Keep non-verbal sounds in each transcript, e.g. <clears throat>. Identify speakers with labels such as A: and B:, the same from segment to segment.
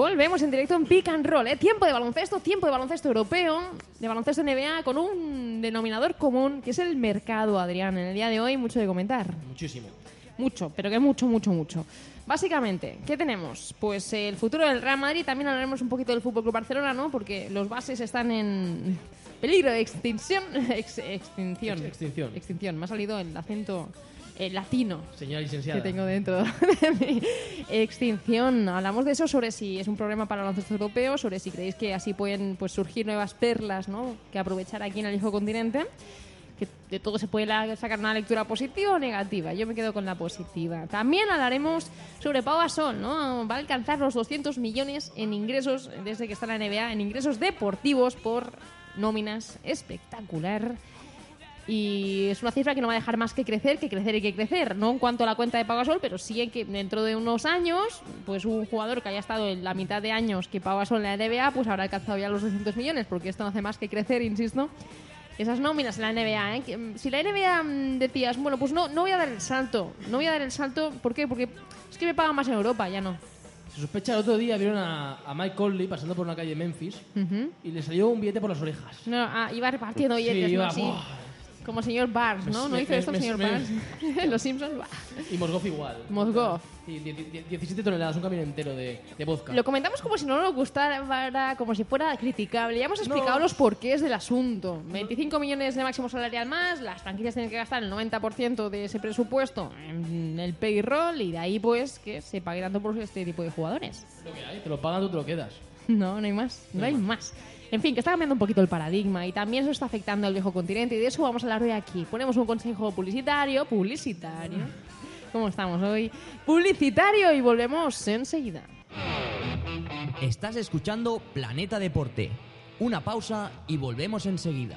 A: Volvemos en directo en Pick and Roll, ¿eh? Tiempo de baloncesto, tiempo de baloncesto europeo, de baloncesto NBA, con un denominador común, que es el mercado, Adrián. En el día de hoy, mucho de comentar.
B: Muchísimo.
A: Mucho, pero que mucho, mucho, mucho. Básicamente, ¿qué tenemos? Pues el futuro del Real Madrid, también hablaremos un poquito del Fútbol Club Barcelona, ¿no? Porque los bases están en peligro de extinción. <laughs> Ex- extinción.
B: Ex- extinción.
A: Extinción. Me ha salido el acento eh, latino
B: Señora licenciada.
A: que tengo dentro <laughs> de mi extinción. Hablamos de eso, sobre si es un problema para el baloncesto europeo, sobre si creéis que así pueden pues, surgir nuevas perlas ¿no? que aprovechar aquí en el viejo continente. Que de todo se puede sacar una lectura positiva o negativa. Yo me quedo con la positiva. También hablaremos sobre Pau Gasol, ¿no? Va a alcanzar los 200 millones en ingresos desde que está en la NBA, en ingresos deportivos por nóminas. Espectacular. Y es una cifra que no va a dejar más que crecer, que crecer y que crecer. No en cuanto a la cuenta de Pagasol, pero sí en que dentro de unos años, pues un jugador que haya estado en la mitad de años que Pagasol en la NBA, pues habrá alcanzado ya los 200 millones, porque esto no hace más que crecer, insisto. Esas nóminas en la NBA, ¿eh? Que, mm, si la NBA mm, decías, bueno, pues no, no voy a dar el salto, no voy a dar el salto, ¿por qué? Porque es que me pagan más en Europa, ya no.
B: Se sospecha el otro día, vieron a, a Mike Conley pasando por una calle de Memphis
A: Ujú.
B: y le salió un billete por las orejas.
A: No, ah, iba repartiendo
B: Sí,
A: billetes, ¿no?
B: iba,
A: Así,
B: ¡buah!
A: Como señor Barnes, ¿no?
B: Me-
A: ¿No hizo
B: me-
A: esto el señor
B: me-
A: Barnes? <laughs> Los Simpsons, ¡buah!
B: Y Mozgov igual. Die- die- 17 toneladas, un camión entero de, de vodka.
A: Lo comentamos como si no nos gustara, como si fuera criticable. Ya hemos explicado
B: No.
A: los porqués del asunto. 25 millones de máximo salarial más, las franquicias tienen que gastar el 90% de ese presupuesto en el payroll y de ahí pues que se pague tanto por este tipo de jugadores.
B: Lo que hay, te lo pagan, tú te lo quedas. <laughs>
A: No, no hay más, no hay más. En fin, que está cambiando un poquito el paradigma y también eso está afectando al viejo continente y de eso vamos a hablar hoy aquí. Ponemos un consejo publicitario, publicitario. ¿Cómo estamos hoy? Publicitario y volvemos enseguida.
C: Estás escuchando Planeta Deporte. Una pausa y volvemos enseguida.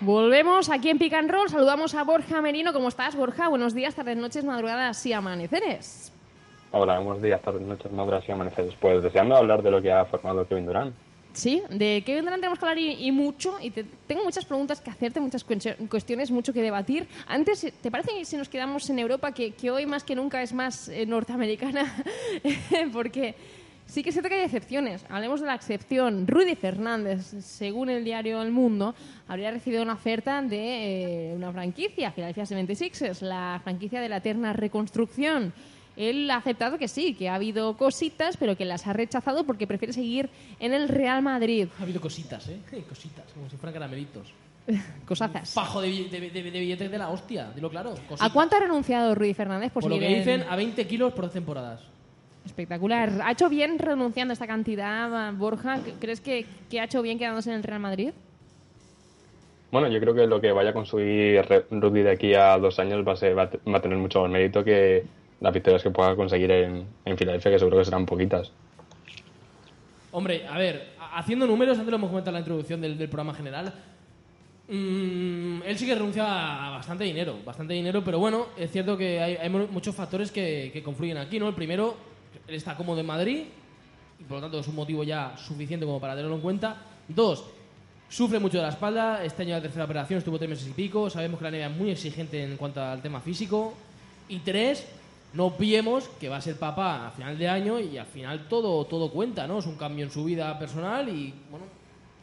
A: Volvemos aquí en Pick and Roll. Saludamos a Borja Merino. ¿Cómo estás, Borja? Buenos días, tardes, noches, madrugadas y amaneceres.
D: Hola, buenos días, tardes, noches, maduras y amaneceres. Pues deseando hablar de lo que ha formado Kevin Durant.
A: Sí, de Kevin Durant tenemos que hablar y, y mucho. Y te- tengo muchas preguntas que hacerte, muchas cuestio- cuestiones, mucho que debatir. Antes, ¿te parece que si nos quedamos en Europa, que, que hoy más que nunca es más eh, norteamericana? <laughs> Porque sí que siento que hay excepciones. Hablemos de la excepción. Rudy Fernández, según el diario El Mundo, habría recibido una oferta de eh, una franquicia, Philadelphia 76ers, la franquicia de la eterna reconstrucción. Él ha aceptado que sí, que ha habido cositas, pero que las ha rechazado porque prefiere seguir en el Real Madrid.
B: Ha habido cositas, ¿eh? <laughs> Cositas, como si fueran caramelitos. <laughs>
A: Cosazas.
B: Fajo de, de, de- de billetes de la hostia, dilo claro. Cositas.
A: ¿A cuánto ha renunciado Rudy Fernández por,
B: Por lo que
A: en-
B: dicen, a 20 kilos por dos temporadas.
A: Espectacular. ¿Ha hecho bien renunciando a esta cantidad, Borja? ¿Crees que, que ha hecho bien quedándose en el Real Madrid?
D: Bueno, yo creo que lo que vaya a conseguir Rudy de aquí a dos años va a, ser- va a te- va a tener mucho más mérito que las victorias que pueda conseguir en, en Filadelfia, que seguro que serán poquitas.
B: Hombre, a ver, ha- haciendo números, antes lo hemos comentado en la introducción del, del programa general, mm, él sí que renuncia a bastante dinero, bastante dinero, pero bueno, es cierto que hay, hay mu- muchos factores que, que confluyen aquí, ¿no? El primero, él está cómodo en Madrid, y por lo tanto es un motivo ya suficiente como para tenerlo en cuenta. Dos, Sufre mucho de la espalda, este año la tercera operación estuvo tres meses y pico, sabemos que la NBA es muy exigente en cuanto al tema físico. Y tres, no pillemos que va a ser papá a final de año y al final todo, todo cuenta, ¿no? Es un cambio en su vida personal y, bueno,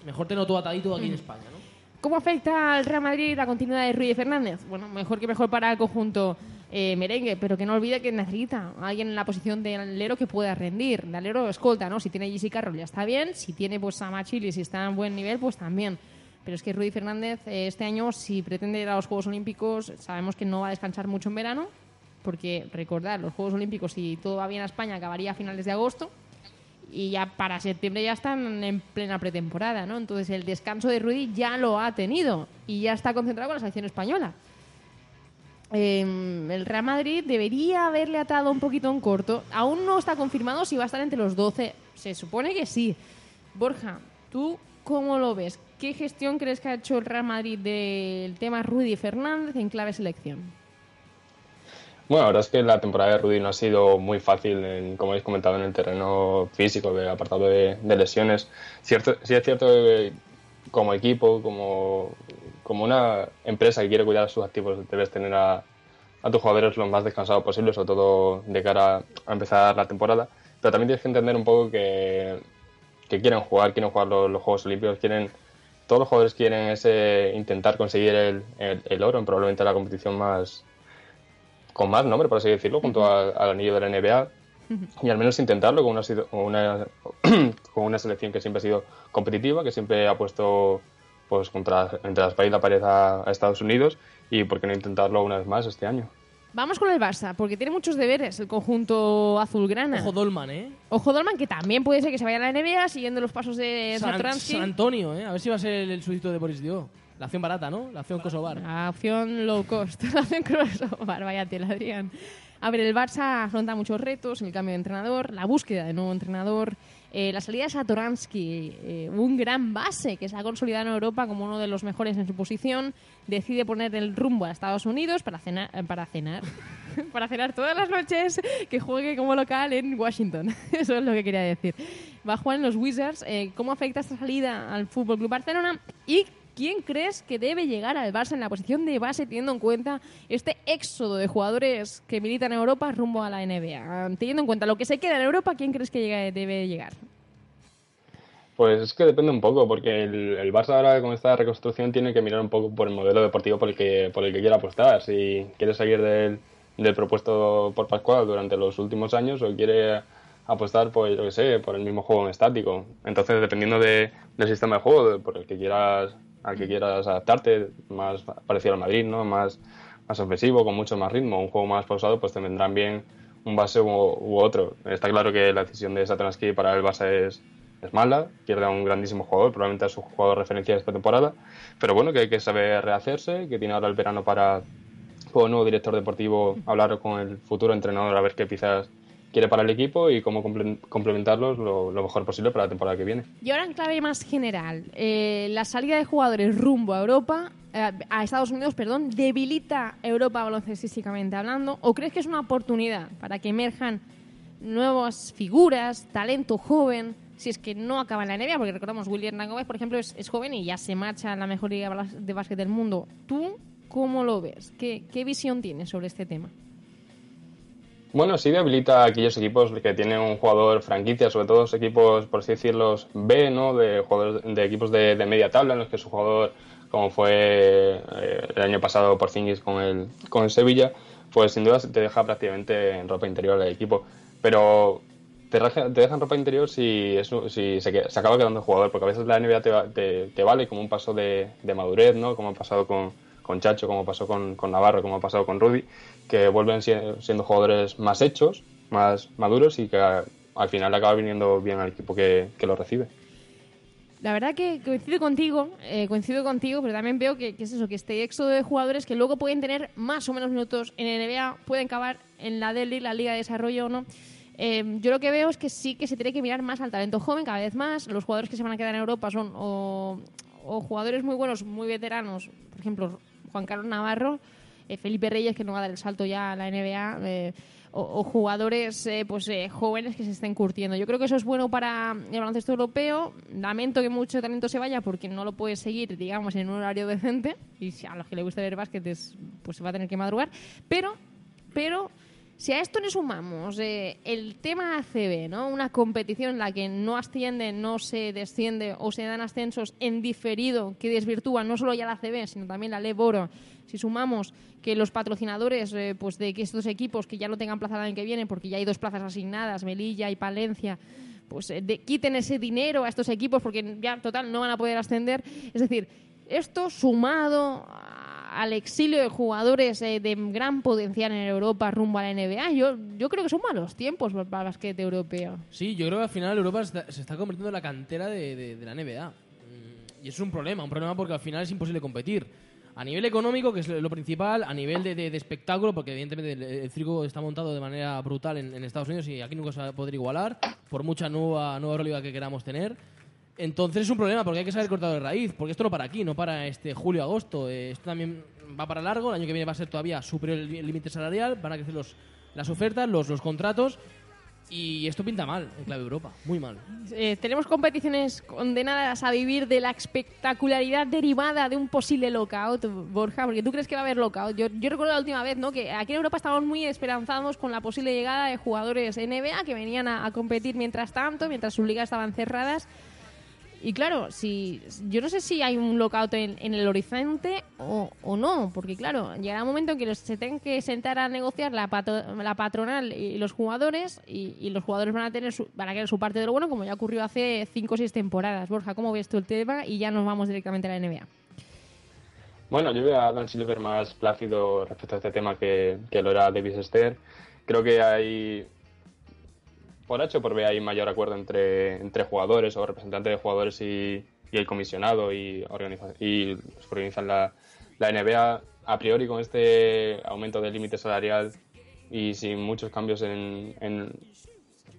B: mejor tenerlo todo atadito aquí en España, ¿no?
A: ¿Cómo afecta al Real Madrid la continuidad de Ruiz Fernández? Bueno, mejor que mejor para el conjunto eh, merengue, pero que no olvide que necesita alguien en la posición de alero que pueda rendir, de alero escolta, ¿no? Si tiene JC Carroll ya está bien, si tiene pues a Machili, si está en buen nivel, pues también. Pero es que Rudy Fernández eh, este año, si pretende ir a los Juegos Olímpicos, sabemos que no va a descansar mucho en verano, porque recordar, los Juegos Olímpicos, si todo va bien a España, acabaría a finales de agosto y ya para septiembre ya están en plena pretemporada, ¿no? Entonces el descanso de Rudy ya lo ha tenido y ya está concentrado con la selección española. Eh, el Real Madrid debería haberle atado un poquito en corto. Aún no está confirmado si va a estar entre los 12. Se supone que sí. Borja, ¿tú cómo lo ves? ¿Qué gestión crees que ha hecho el Real Madrid del tema Rudy Fernández en clave selección?
D: Bueno, la verdad es que la temporada de Rudy no ha sido muy fácil, en, como habéis comentado, en el terreno físico, apartado de, de lesiones. Cierto, sí es cierto que como equipo, como, como una empresa que quiere cuidar a sus activos, debes tener a, a tus jugadores lo más descansados posible, sobre todo de cara a empezar la temporada. Pero también tienes que entender un poco que, que quieren jugar, quieren jugar los, los Juegos Olímpicos, quieren todos los jugadores quieren ese intentar conseguir el, el, el oro en probablemente la competición más con más nombre, por así decirlo, junto a- al anillo de la NBA. Y al menos intentarlo con una, con una, <clears throat> con una selección que siempre ha sido competitiva, que siempre ha puesto pues contra, entre la espalda y la pared a, a Estados Unidos. Y por qué no intentarlo una vez más este año.
A: Vamos con el Barça, porque tiene muchos deberes el conjunto azulgrana.
B: Ojo Dolman, ¿eh?
A: Ojo Dolman, que también puede ser que se vaya a la NBA siguiendo los pasos de
B: San,
A: Zatransky.
B: San Antonio, ¿eh? A ver si va a ser el, el sustituto de Boris Dio. La acción barata, ¿no? La acción Kosovar.
A: La opción low cost, <laughs> la opción crossover, vaya tela, Adrián. A ver, el Barça afronta muchos retos, el cambio de entrenador, la búsqueda de nuevo entrenador, eh, la salida de Satoransky, eh, un gran base que se ha consolidado en Europa como uno de los mejores en su posición, decide poner el rumbo a Estados Unidos para cenar, eh, para cenar, <laughs> para cenar todas las noches que juegue como local en Washington. <laughs> Eso es lo que quería decir. Va a jugar en los Wizards. Eh, ¿Cómo afecta esta salida al Fútbol Club Barcelona? Y ¿Quién crees que debe llegar al Barça en la posición de base teniendo en cuenta este éxodo de jugadores que militan en Europa rumbo a la NBA? Teniendo en cuenta lo que se queda en Europa, ¿quién crees que debe llegar?
D: Pues es que depende un poco, porque el, Barça ahora con esta reconstrucción tiene que mirar un poco por el modelo deportivo por el que, por el que quiera apostar. Si quiere salir del, del propuesto por Pascual durante los últimos años o quiere apostar por, yo que sé, por el mismo juego en estático. Entonces, dependiendo de- del sistema de juego por el que quieras, al que quieras adaptarte, más parecido al Madrid, ¿no? Más, más ofensivo, con mucho más ritmo, un juego más pausado, pues te vendrán bien un base u, u otro. Está claro que la decisión de Satoransky para el Barça es, mala, pierde a un grandísimo jugador, probablemente a su jugador de referencia esta temporada, pero bueno, que hay que saber rehacerse, que tiene ahora el verano para, con un nuevo director deportivo, hablar con el futuro entrenador a ver qué piezas quiere para el equipo y cómo comple- complementarlos lo, mejor posible para la temporada que viene.
A: Y ahora en clave más general, eh, la salida de jugadores rumbo a Europa, eh, a Estados Unidos, perdón, debilita Europa baloncestísticamente hablando, o crees que es una oportunidad para que emerjan nuevas figuras, talento joven, si es que no acaba en la NBA, porque recordamos, William Nagómez, por ejemplo, es, joven y ya se marcha en la mejor liga de básquet del mundo. ¿Tú cómo lo ves? ¿Qué, qué visión tienes sobre este tema?
D: Bueno, sí debilita a aquellos equipos que tienen un jugador franquicia, sobre todo los equipos, por así decirlo, B, ¿no? De jugadores de equipos de, de media tabla, en los que su jugador, como fue eh, el año pasado por Zingis con el, con el Sevilla, pues sin duda te deja prácticamente en ropa interior el equipo. Pero te, deja- te deja ropa interior si, eso, si se, se acaba quedando el jugador, porque a veces la NBA te, te, te vale como un paso de, de madurez, ¿no? Como ha pasado con, con Chacho, como pasó con, Navarro, como ha pasado con Rudy, que vuelven si- siendo jugadores más hechos, más maduros y que al final acaba viniendo bien al equipo que, lo recibe.
A: La verdad que coincido contigo, eh, coincido contigo, pero también veo que, es eso, que este éxodo de jugadores que luego pueden tener más o menos minutos en NBA, pueden acabar en la DELI, la Liga de Desarrollo o no. Eh, yo lo que veo es que sí que se tiene que mirar más al talento joven cada vez más. Los jugadores que se van a quedar en Europa son o jugadores muy buenos, muy veteranos, por ejemplo, Juan Carlos Navarro, eh, Felipe Reyes, que no va a dar el salto ya a la NBA, eh, o, jugadores eh, pues jóvenes que se estén curtiendo. Yo creo que eso es bueno para el baloncesto europeo. Lamento que mucho talento se vaya porque no lo puede seguir, digamos, en un horario decente. Y si a los que le gusta ver básquet, es- pues se va a tener que madrugar. Pero, pero si a esto le sumamos eh, el tema ACB, ¿no? una competición en la que no asciende, no se desciende o se dan ascensos en diferido que desvirtúan no solo ya la ACB, sino también la LEB Oro, si sumamos que los patrocinadores eh, pues de que estos equipos que ya no tengan plaza el año que viene, porque ya hay dos plazas asignadas, Melilla y Palencia, pues eh, quiten ese dinero a estos equipos porque ya total no van a poder ascender. Es decir, esto sumado al exilio de jugadores eh, de gran potencial en Europa rumbo a la NBA, yo, yo creo que son malos tiempos para el básquet europeo.
B: Sí, yo creo que al final Europa está- se está convirtiendo en la cantera de, de- de la NBA. Mm, Y es un problema, un problema porque al final es imposible competir. A nivel económico, que es lo principal, a nivel de, de- de espectáculo, porque evidentemente el, el circo está montado de manera brutal en, en Estados Unidos y aquí nunca se va a poder igualar, por mucha nueva, nueva Euroliga que queramos tener. Entonces es un problema porque hay que saber cortado de raíz, porque esto no para aquí, no para este julio, agosto. Eh, esto también va para largo, el año que viene va a ser todavía superior el límite salarial, van a crecer los, las ofertas, los, los contratos y esto pinta mal en clave Europa, muy mal.
A: Eh, tenemos competiciones condenadas a vivir de la espectacularidad derivada de un posible lockout, Borja, porque tú crees que va a haber lockout. Yo, yo recuerdo la última vez, ¿no? Que aquí en Europa estábamos muy esperanzados con la posible llegada de jugadores NBA que venían a, a competir mientras tanto, mientras sus ligas estaban cerradas. Y claro, si yo no sé si hay un lockout en, el horizonte o, o no, porque claro, llegará un momento en que los- se tengan que sentar a negociar la, pato- la patronal y los jugadores, y, y los jugadores van a tener su, van a querer su parte de lo bueno, como ya ocurrió hace 5 o 6 temporadas. Borja, ¿cómo ves tú el tema? Y ya nos vamos directamente a la NBA.
D: Bueno, yo veo a Dan Silver más plácido respecto a este tema que, que lo era Davis Esther. Creo que hay, por H o por B, hay mayor acuerdo entre, entre jugadores o representantes de jugadores y, y el comisionado y, organiza, y los que organizan la, la NBA. A priori, con este aumento del límite salarial y sin muchos cambios en, en,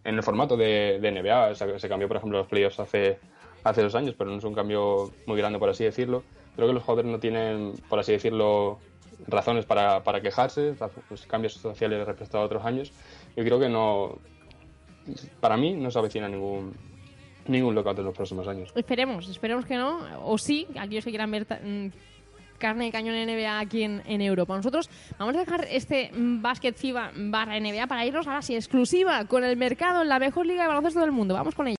D: en el formato de, de NBA, o sea, se cambió, por ejemplo, los playoffs hace, hace dos años, pero no es un cambio muy grande, por así decirlo. Creo que los jugadores no tienen, por así decirlo, razones para, para quejarse, pues, cambios sociales respecto a otros años. Yo creo que no, para mí, no se avecina ningún, ningún lockout en los próximos años.
A: Esperemos, esperemos que no, o sí, aquellos que quieran ver mm, carne de cañón en NBA aquí en, en Europa. Nosotros vamos a dejar este básquet FIBA barra NBA para irnos ahora sí exclusiva con el mercado en la mejor liga de baloncesto del mundo. Vamos con ella.